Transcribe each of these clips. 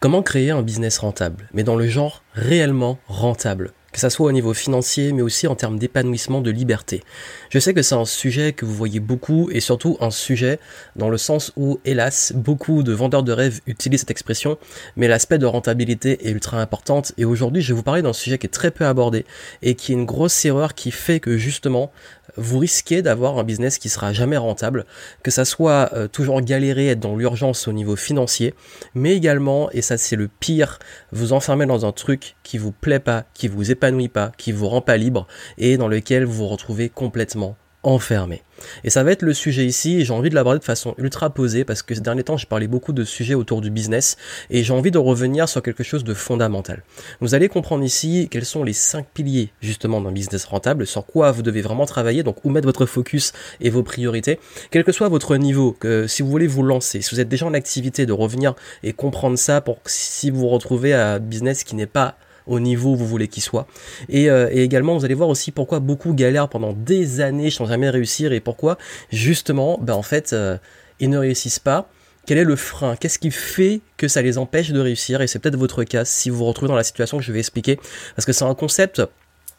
Comment créer un business rentable, mais dans le genre réellement rentable? Que ça soit au niveau financier, mais aussi en termes d'épanouissement, de liberté. Je sais que c'est un sujet que vous voyez beaucoup, et surtout un sujet dans le sens où, hélas, beaucoup de vendeurs de rêves utilisent cette expression, mais l'aspect de rentabilité est ultra importante, et aujourd'hui je vais vous parler d'un sujet qui est très peu abordé, et qui est une grosse erreur qui fait que justement, vous risquez d'avoir un business qui sera jamais rentable, que ça soit euh, toujours galérer, être dans l'urgence au niveau financier, mais également, et ça c'est le pire, vous enfermer dans un truc qui vous plaît pas, qui vous épanouit pas, qui vous rend pas libre, et dans lequel vous vous retrouvez complètement enfermé. Et ça va être le sujet ici, et j'ai envie de l'aborder de façon ultra posée, parce que ces derniers temps, j'ai parlé beaucoup de sujets autour du business, et j'ai envie de revenir sur quelque chose de fondamental. Vous allez comprendre ici quels sont les cinq piliers, justement, d'un business rentable, sur quoi vous devez vraiment travailler, donc où mettre votre focus et vos priorités, quel que soit votre niveau, que si vous voulez vous lancer, si vous êtes déjà en activité, de revenir et comprendre ça pour si vous vous retrouvez à un business qui n'est pas au niveau vous voulez qu'il soit. Euh, et, également, vous allez voir aussi pourquoi beaucoup galèrent pendant des années sans jamais réussir et pourquoi justement, ben en fait, euh, ils ne réussissent pas. Quel est le frein? Qu'est-ce qui fait que ça les empêche de réussir? Et c'est peut-être votre cas si vous vous retrouvez dans la situation que je vais expliquer. Parce que c'est un concept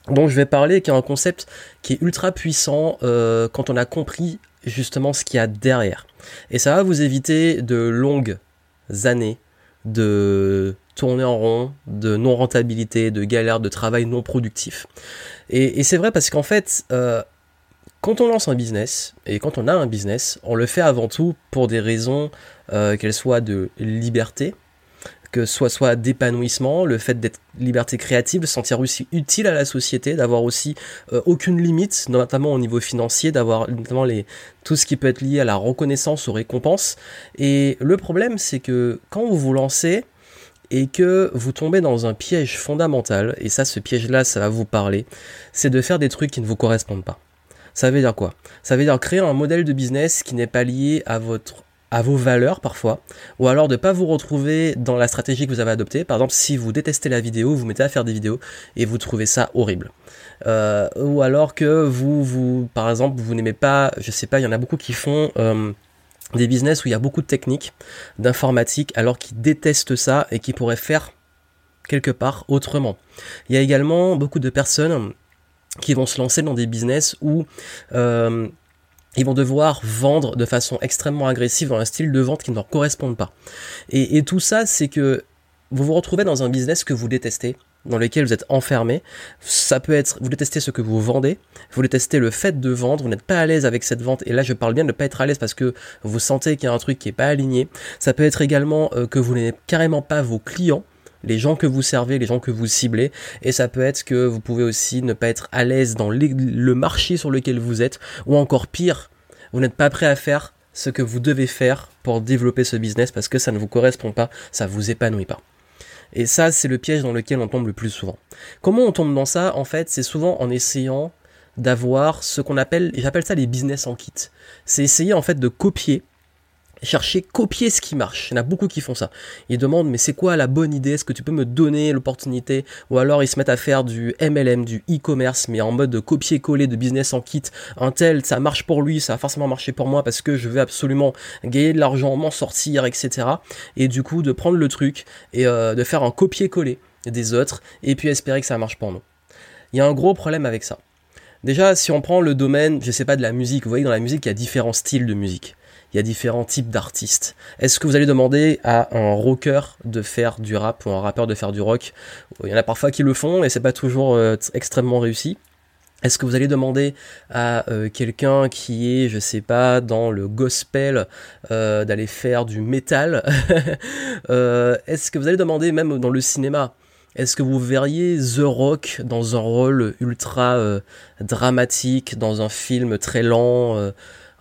dont je vais parler, qui est un concept qui est ultra puissant euh, quand on a compris justement ce qu'il y a derrière. Et ça va vous éviter de longues années de tourner en rond, de non-rentabilité, de galère, de travail non productif. Et, c'est vrai parce qu'en fait, euh, quand on lance un business, et quand on a un business, on le fait avant tout pour des raisons euh, qu'elles soient de liberté, que soit, soit d'épanouissement, le fait d'être liberté créative, de se sentir aussi utile à la société, d'avoir aussi euh, aucune limite, notamment au niveau financier, d'avoir notamment les, tout ce qui peut être lié à la reconnaissance, aux récompenses. Et le problème, c'est que quand vous vous lancez, et que vous tombez dans un piège fondamental, et ça, ce piège-là, ça va vous parler, c'est de faire des trucs qui ne vous correspondent pas. Ça veut dire quoi? Ça veut dire créer un modèle de business qui n'est pas lié à votre à vos valeurs parfois, ou alors de pas vous retrouver dans la stratégie que vous avez adoptée. Par exemple, si vous détestez la vidéo, vous mettez à faire des vidéos et vous trouvez ça horrible. Euh, ou alors que vous, vous, par exemple, vous n'aimez pas, je sais pas, il y en a beaucoup qui font euh, des business où il y a beaucoup de techniques, d'informatique, alors qu'ils détestent ça et qui pourraient faire quelque part autrement. Il y a également beaucoup de personnes qui vont se lancer dans des business où euh, ils vont devoir vendre de façon extrêmement agressive dans un style de vente qui ne leur correspond pas. Et, et tout ça, c'est que vous vous retrouvez dans un business que vous détestez, dans lequel vous êtes enfermé. Ça peut être, vous détestez ce que vous vendez, vous détestez le fait de vendre, vous n'êtes pas à l'aise avec cette vente, et là je parle bien de ne pas être à l'aise parce que vous sentez qu'il y a un truc qui est pas aligné. Ça peut être également euh, que vous n'êtes carrément pas vos clients, les gens que vous servez, les gens que vous ciblez, et ça peut être que vous pouvez aussi ne pas être à l'aise dans le marché sur lequel vous êtes, ou encore pire, vous n'êtes pas prêt à faire ce que vous devez faire pour développer ce business parce que ça ne vous correspond pas, ça vous épanouit pas. Et ça, c'est le piège dans lequel on tombe le plus souvent. Comment on tombe dans ça? En fait, c'est souvent en essayant d'avoir ce qu'on appelle, j'appelle ça les business en kit. C'est essayer en fait de copier chercher, copier ce qui marche. Il y en a beaucoup qui font ça. Ils demandent, mais c'est quoi la bonne idée? Est-ce que tu peux me donner l'opportunité? Ou alors ils se mettent à faire du MLM, du e-commerce, mais en mode de copier-coller de business en kit. Un tel, ça marche pour lui, ça va forcément marcher pour moi parce que je veux absolument gagner de l'argent, m'en sortir, etc. Et du coup, de prendre le truc et euh, de faire un copier-coller des autres et puis espérer que ça marche pour nous. Il y a un gros problème avec ça. Déjà, si on prend le domaine, je sais pas, de la musique, vous voyez, dans la musique, il y a différents styles de musique il y a différents types d'artistes. Est-ce que vous allez demander à un rocker de faire du rap ou un rappeur de faire du rock? Il y en a parfois qui le font et c'est pas toujours euh, extrêmement réussi. Est-ce que vous allez demander à euh, quelqu'un qui est, je sais pas, dans le gospel, euh, d'aller faire du métal? Est-ce que vous allez demander même dans le cinéma? Est-ce que vous verriez The Rock dans un rôle ultra dramatique, dans un film très lent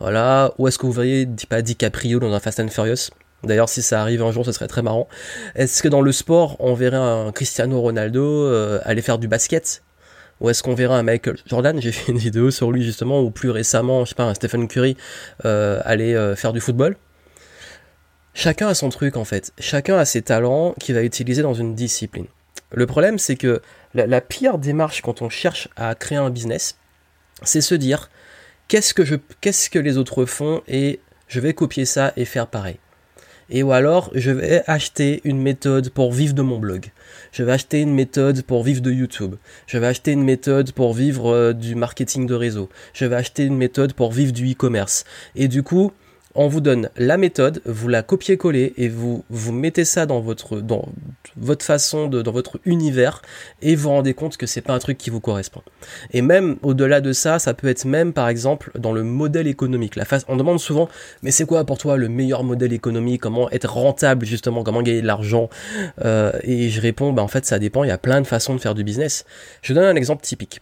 voilà. Ou est-ce que vous verriez pas DiCaprio dans un Fast and Furious? D'ailleurs, si ça arrive un jour, ce serait très marrant. Est-ce que dans le sport, on verrait un Cristiano Ronaldo euh, aller faire du basket? Ou est-ce qu'on verrait un Michael Jordan? J'ai fait une vidéo sur lui justement, ou plus récemment, je sais pas, un Stephen Curry euh, aller euh, faire du football. Chacun a son truc en fait. Chacun a ses talents qu'il va utiliser dans une discipline. Le problème, c'est que la pire démarche quand on cherche à créer un business, c'est se dire qu'est-ce que les autres font et je vais copier ça et faire pareil. Et ou alors, je vais acheter une méthode pour vivre de mon blog. Je vais acheter une méthode pour vivre de YouTube. Je vais acheter une méthode pour vivre euh, du marketing de réseau. Je vais acheter une méthode pour vivre du e-commerce. Et du coup, on vous donne la méthode, vous la copiez-collez et vous vous mettez ça dans votre dans votre façon de dans votre univers et vous, vous rendez compte que c'est pas un truc qui vous correspond. Et même au-delà de ça, ça peut être même par exemple dans le modèle économique. La face, on demande souvent mais c'est quoi pour toi le meilleur modèle économique? Comment être rentable justement? Comment gagner de l'argent? Euh, Et je réponds bah en fait ça dépend. Il y a plein de façons de faire du business. Je donne un exemple typique.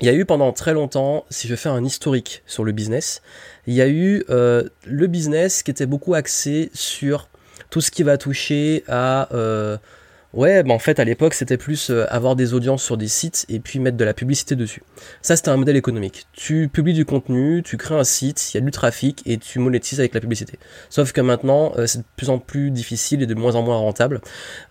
Il y a eu pendant très longtemps, si je fais un historique sur le business, il y a eu euh, le business qui était beaucoup axé sur tout ce qui va toucher à... Euh, ouais, bah en fait à l'époque c'était plus euh, avoir des audiences sur des sites et puis mettre de la publicité dessus. Ça c'était un modèle économique. Tu publies du contenu, tu crées un site, il y a du trafic et tu monétises avec la publicité. Sauf que maintenant c'est de plus en plus difficile et de moins en moins rentable.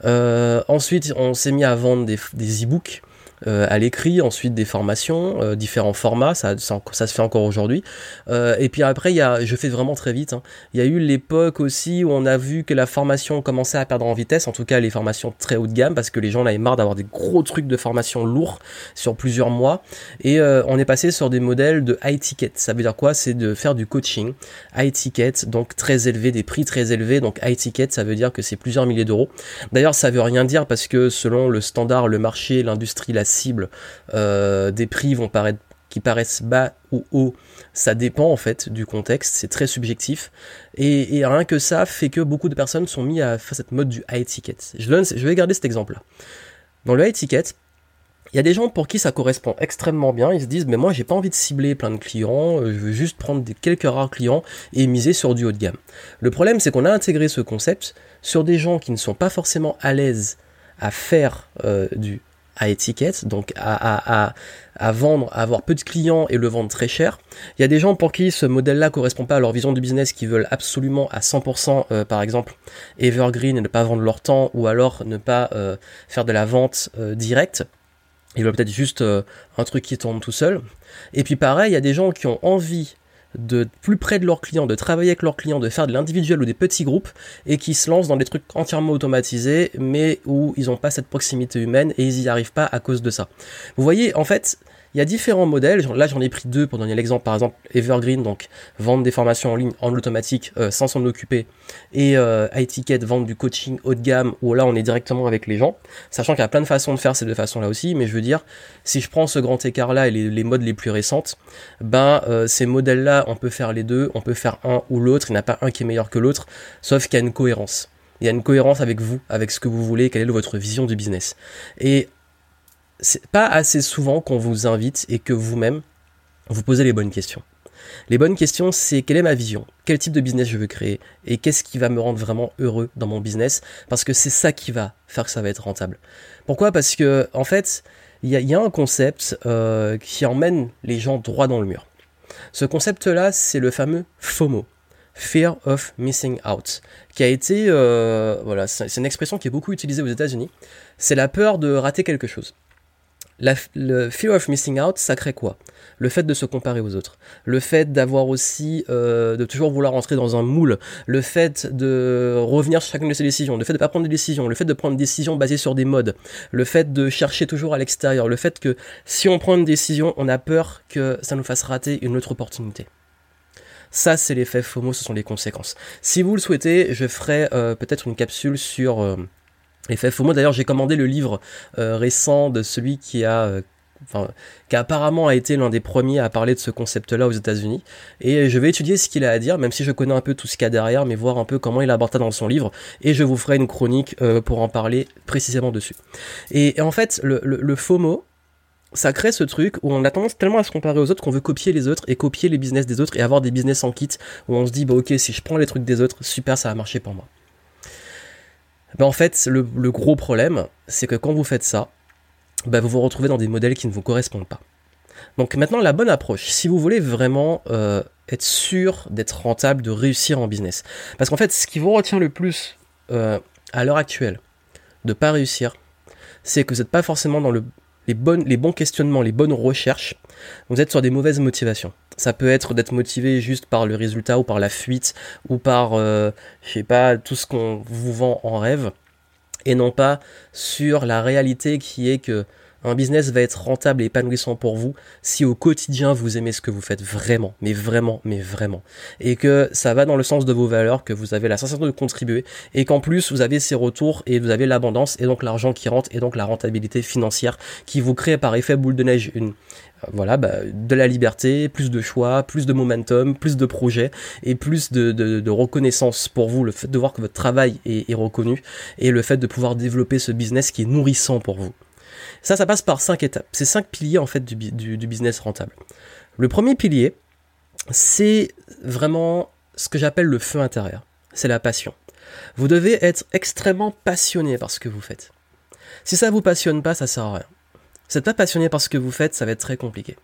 ensuite on s'est mis à vendre des, des e-books. Euh, à l'écrit, ensuite des formations, euh, différents formats, ça, ça, se fait encore aujourd'hui. Euh, et puis après, y a, je fais vraiment très vite, hein. il y a eu l'époque aussi où on a vu que la formation commençait à perdre en vitesse, en tout cas les formations très haut de gamme, parce que les gens en avaient marre d'avoir des gros trucs de formation lourds sur plusieurs mois. Et on est passé sur des modèles de high ticket. Ça veut dire quoi? C'est de faire du coaching high ticket, donc très élevé, des prix très élevés. Donc high ticket, ça veut dire que c'est plusieurs milliers d'euros. D'ailleurs, ça veut rien dire parce que selon le standard, le marché, l'industrie, la cible euh, des prix vont paraître qui paraissent bas ou hauts, ça dépend en fait du contexte, c'est très subjectif. Et, rien que ça fait que beaucoup de personnes sont mis à faire cette mode du high ticket. Je, donne, je vais garder cet exemple-là. Dans le high ticket, il y a des gens pour qui ça correspond extrêmement bien. Ils se disent, mais moi, j'ai pas envie de cibler plein de clients. Euh, je veux juste prendre des quelques rares clients et miser sur du haut de gamme. Le problème, c'est qu'on a intégré ce concept sur des gens qui ne sont pas forcément à l'aise à faire euh, du à étiquette, donc à, à, à, vendre, à avoir peu de clients et le vendre très cher. Il y a des gens pour qui ce modèle-là correspond pas à leur vision de business, qui veulent absolument à 100%, euh, par exemple, evergreen et ne pas vendre leur temps, ou alors ne pas euh, faire de la vente euh, directe. Ils veulent peut-être juste un truc qui tourne tout seul. Et puis pareil, il y a des gens qui ont envie de plus près de leurs clients, de travailler avec leurs clients, de faire de l'individuel ou des petits groupes et qui se lancent dans des trucs entièrement automatisés mais où ils n'ont pas cette proximité humaine et ils n'y arrivent pas à cause de ça. Vous voyez, en fait, il y a différents modèles. Là, j'en ai pris deux pour donner l'exemple. Par exemple, Evergreen, donc vendre des formations en ligne en automatique euh, sans s'en occuper. Et euh, iTicket, vendre du coaching haut de gamme où là, on est directement avec les gens. Sachant qu'il y a plein de façons de faire ces deux façons-là aussi. Mais je veux dire, si je prends ce grand écart-là et les, modes les plus récentes, ben euh, ces modèles-là, on peut faire les deux. On peut faire un ou l'autre. Il n'y a pas un qui est meilleur que l'autre. Sauf qu'il y a une cohérence. Il y a une cohérence avec vous, avec ce que vous voulez, quelle est votre vision du business. Et c'est pas assez souvent qu'on vous invite et que vous-même vous posez les bonnes questions. Les bonnes questions, c'est quelle est ma vision? Quel type de business je veux créer? Et qu'est-ce qui va me rendre vraiment heureux dans mon business? Parce que c'est ça qui va faire que ça va être rentable. Pourquoi? Parce que, en fait, il y, a, un concept euh, qui emmène les gens droit dans le mur. Ce concept-là, c'est le fameux FOMO. Fear of Missing Out, qui a été, euh, voilà, c'est une expression qui est beaucoup utilisée aux États-Unis. C'est la peur de rater quelque chose le fear of missing out, ça crée quoi? Le fait de se comparer aux autres, le fait d'avoir aussi, euh, de toujours vouloir entrer dans un moule, le fait de revenir sur chacune de ses décisions, le fait de pas prendre des décisions, le fait de prendre des décisions basées sur des modes, le fait de chercher toujours à l'extérieur, le fait que si on prend une décision, on a peur que ça nous fasse rater une autre opportunité. Ça, c'est l'effet FOMO, ce sont les conséquences. Si vous le souhaitez, je ferai euh, peut-être une capsule sur... Euh, Effet FOMO, d'ailleurs, j'ai commandé le livre euh, récent de celui qui a, euh, enfin, qui apparemment a été l'un des premiers à parler de ce concept-là aux États-Unis. Et je vais étudier ce qu'il a à dire, même si je connais un peu tout ce qu'il y a derrière, mais voir un peu comment il aborde ça dans son livre. Et je vous ferai une chronique euh, pour en parler précisément dessus. Et, en fait, le, le, FOMO, ça crée ce truc où on a tendance tellement à se comparer aux autres qu'on veut copier les autres et copier les business des autres et avoir des business en kit où on se dit bah ok si je prends les trucs des autres super ça va marcher pour moi. Ben, en fait, le, gros problème, c'est que quand vous faites ça, ben, vous vous retrouvez dans des modèles qui ne vous correspondent pas. Donc maintenant, la bonne approche, si vous voulez vraiment euh, être sûr d'être rentable, de réussir en business, parce qu'en fait, ce qui vous retient le plus euh, à l'heure actuelle de pas réussir, c'est que vous n'êtes pas forcément dans le, les, bonnes, les bons questionnements, les bonnes recherches, vous êtes sur des mauvaises motivations. Ça peut être d'être motivé juste par le résultat ou par la fuite ou par, euh, je sais pas, tout ce qu'on vous vend en rêve et non pas sur la réalité qui est que un business va être rentable et épanouissant pour vous si au quotidien vous aimez ce que vous faites vraiment, mais vraiment, mais vraiment. Et que ça va dans le sens de vos valeurs, que vous avez la sensation de contribuer et qu'en plus vous avez ces retours et vous avez l'abondance et donc l'argent qui rentre et donc la rentabilité financière qui vous crée par effet boule de neige une, euh, voilà, bah, de la liberté, plus de choix, plus de momentum, plus de projets et plus de, reconnaissance pour vous, le fait de voir que votre travail est, est, reconnu et le fait de pouvoir développer ce business qui est nourrissant pour vous. Ça, ça passe par cinq étapes. C'est cinq piliers en fait du, business rentable. Le premier pilier, c'est vraiment ce que j'appelle le feu intérieur. C'est la passion. Vous devez être extrêmement passionné par ce que vous faites. Si ça vous passionne pas, ça sert à rien. Si vous n'êtes pas passionné par ce que vous faites, ça va être très compliqué.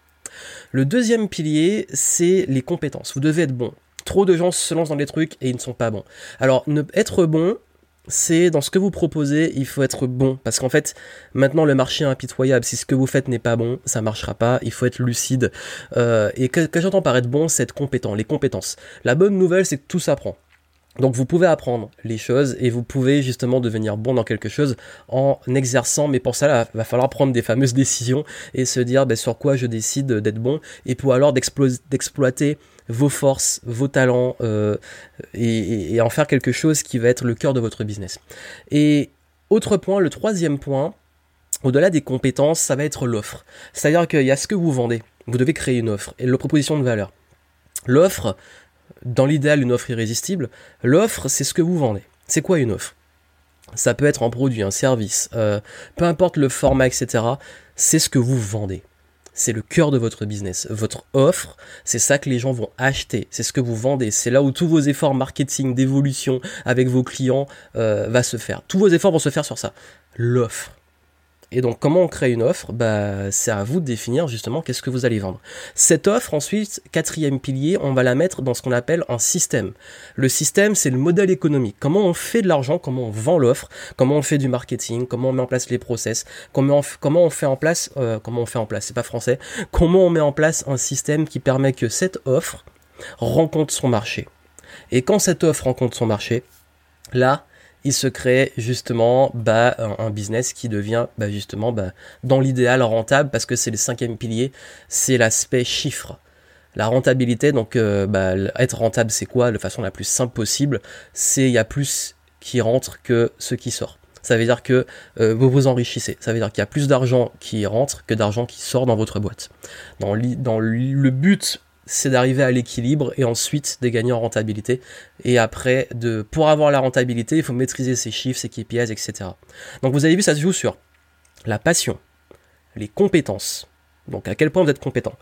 Le deuxième pilier, c'est les compétences. Vous devez être bon. Trop de gens se lancent dans des trucs et ils ne sont pas bons. Alors, ne, être bon, c'est dans ce que vous proposez, il faut être bon. Parce qu'en fait, maintenant le marché est impitoyable. Si ce que vous faites n'est pas bon, ça marchera pas. Il faut être lucide. Euh, et que, que j'entends par être bon, c'est être compétent. Les compétences. La bonne nouvelle, c'est que tout s'apprend. Donc vous pouvez apprendre les choses et vous pouvez justement devenir bon dans quelque chose en exerçant, mais pour ça il va falloir prendre des fameuses décisions et se dire ben, sur quoi je décide d'être bon et pour alors d'exploiter vos forces, vos talents euh, et, en faire quelque chose qui va être le cœur de votre business. Et autre point, le troisième point, au-delà des compétences, ça va être l'offre. C'est-à-dire qu'il y a ce que vous vendez. Vous devez créer une offre et la proposition de valeur. L'offre, dans l'idéal, une offre irrésistible. L'offre, c'est ce que vous vendez. C'est quoi une offre? Ça peut être un produit, un service, euh, peu importe le format, etc. C'est ce que vous vendez c'est le cœur de votre business. Votre offre, c'est ça que les gens vont acheter, c'est ce que vous vendez, c'est là où tous vos efforts marketing, d'évolution avec vos clients euh, va se faire. Tous vos efforts vont se faire sur ça. L'offre. Et donc, comment on crée une offre? Bah, C'est à vous de définir justement qu'est-ce que vous allez vendre. Cette offre, ensuite, quatrième pilier, on va la mettre dans ce qu'on appelle un système. Le système, c'est le modèle économique. Comment on fait de l'argent, comment on vend l'offre, comment on fait du marketing, comment on met en place les process, comment on, fait en place, euh, comment on fait en place, c'est pas français, comment on met en place un système qui permet que cette offre rencontre son marché. Et quand cette offre rencontre son marché, là, il se crée justement bah, un, business qui devient bah, justement bah, dans l'idéal rentable parce que c'est le cinquième pilier, c'est l'aspect chiffre. La rentabilité, donc euh, bah, être rentable, c'est quoi? De façon la plus simple possible, c'est il y a plus qui rentre que ce qui sort. Ça veut dire que euh, vous vous enrichissez. Ça veut dire qu'il y a plus d'argent qui rentre que d'argent qui sort dans votre boîte. Dans, dans le but c'est d'arriver à l'équilibre et ensuite de gagner en rentabilité. Et après, de, pour avoir la rentabilité, il faut maîtriser ses chiffres, ses KPIs, etc. Donc vous avez vu, ça se joue sur la passion, les compétences. Donc à quel point vous êtes compétent?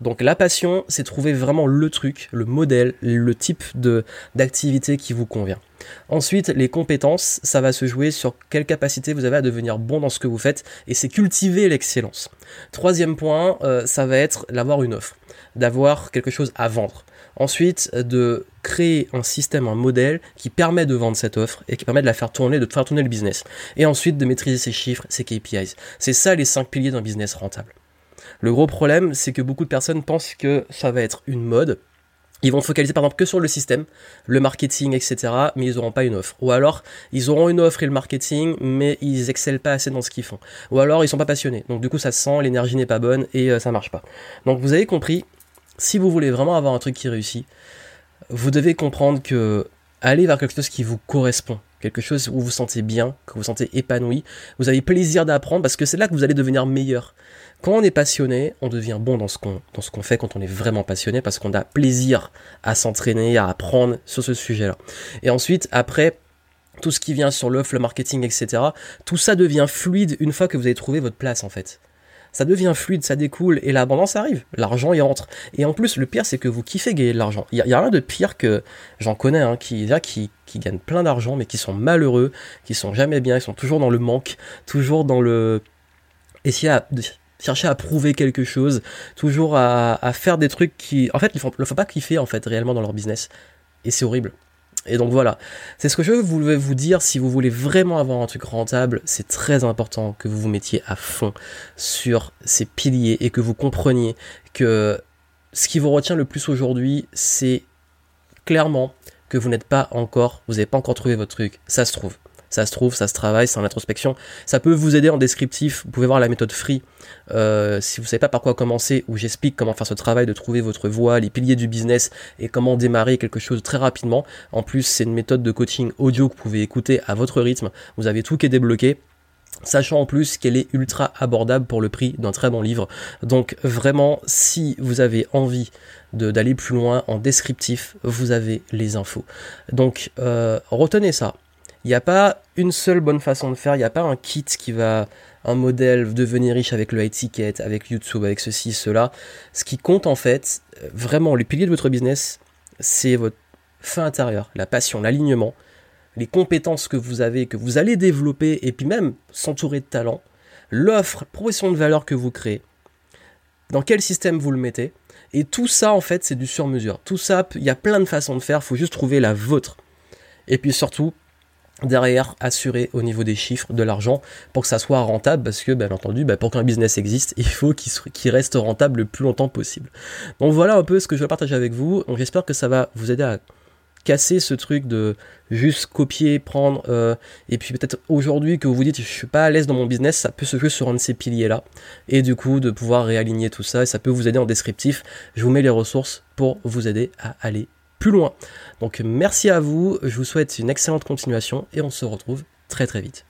Donc la passion, c'est trouver vraiment le truc, le modèle, le type de d'activité qui vous convient. Ensuite, les compétences, ça va se jouer sur quelle capacité vous avez à devenir bon dans ce que vous faites, et c'est cultiver l'excellence. Troisième point, euh, ça va être d'avoir une offre, d'avoir quelque chose à vendre. Ensuite, de créer un système, un modèle qui permet de vendre cette offre et qui permet de la faire tourner, de faire tourner le business. Et ensuite, de maîtriser ses chiffres, ses KPIs. C'est ça les cinq piliers d'un business rentable. Le gros problème, c'est que beaucoup de personnes pensent que ça va être une mode. Ils vont focaliser par exemple que sur le système, le marketing, etc. Mais ils n'auront pas une offre. Ou alors, ils auront une offre et le marketing, mais ils excellent pas assez dans ce qu'ils font. Ou alors, ils sont pas passionnés. Donc du coup, ça sent, l'énergie n'est pas bonne et euh, ça marche pas. Donc vous avez compris, si vous voulez vraiment avoir un truc qui réussit, vous devez comprendre que aller vers quelque chose qui vous correspond, quelque chose où vous vous sentez bien, que vous vous sentez épanoui, vous avez plaisir d'apprendre parce que c'est là que vous allez devenir meilleur. Quand on est passionné, on devient bon dans ce qu'on dans ce qu'on fait quand on est vraiment passionné parce qu'on a plaisir à s'entraîner, à apprendre sur ce sujet-là. Et ensuite, après, tout ce qui vient sur l'offre, le marketing, etc. Tout ça devient fluide une fois que vous avez trouvé votre place en fait. Ça devient fluide, ça découle et l'abondance arrive. L'argent y rentre. Et en plus, le pire, c'est que vous kiffez gagner de l'argent. Il y, a rien de pire que j'en connais, hein, qui, qui, qui gagnent plein d'argent, mais qui sont malheureux, qui sont jamais bien, ils sont toujours dans le manque, toujours dans le essayer à chercher à prouver quelque chose, toujours à, faire des trucs qui, en fait, ils ne faut pas kiffer en fait réellement dans leur business. Et c'est horrible. Et donc voilà, c'est ce que je voulais vous dire, si vous voulez vraiment avoir un truc rentable, c'est très important que vous vous mettiez à fond sur ces piliers et que vous compreniez que ce qui vous retient le plus aujourd'hui, c'est clairement que vous n'êtes pas encore, vous n'avez pas encore trouvé votre truc, ça se trouve ça se trouve, ça se travaille, c'est en introspection. Ça peut vous aider en descriptif. Vous pouvez voir la méthode free euh, si vous savez pas par quoi commencer, où j'explique comment faire ce travail de trouver votre voie, les piliers du business et comment démarrer quelque chose très rapidement. En plus, c'est une méthode de coaching audio que vous pouvez écouter à votre rythme. Vous avez tout qui est débloqué sachant en plus qu'elle est ultra abordable pour le prix d'un très bon livre. Donc vraiment, si vous avez envie d'aller plus loin en descriptif, vous avez les infos. Donc euh, retenez ça. Il n'y a pas une seule bonne façon de faire, il n'y a pas un kit qui va, un modèle, devenir riche avec le high ticket, avec YouTube, avec ceci, cela. Ce qui compte en fait, euh, vraiment, les piliers de votre business, c'est votre fin intérieure, la passion, l'alignement, les compétences que vous avez, que vous allez développer, et puis même s'entourer de talent, l'offre, proposition de valeur que vous créez, dans quel système vous le mettez, et tout ça en fait c'est du sur-mesure. Tout ça, il y a plein de façons de faire, il faut juste trouver la vôtre. Et puis surtout, derrière assurer au niveau des chiffres de l'argent pour que ça soit rentable parce que bien entendu bah, pour qu'un business existe il faut qu'il reste rentable le plus longtemps possible. Donc voilà un peu ce que je vais partager avec vous. J'espère que ça va vous aider à casser ce truc de juste copier prendre euh, et puis peut-être aujourd'hui que vous vous dites je suis pas à l'aise dans mon business ça peut se jouer sur un de ces piliers là et du coup de pouvoir réaligner tout ça et ça peut vous aider en descriptif. Je vous mets les ressources pour vous aider à aller plus loin. Donc merci à vous, je vous souhaite une excellente continuation et on se retrouve très très vite.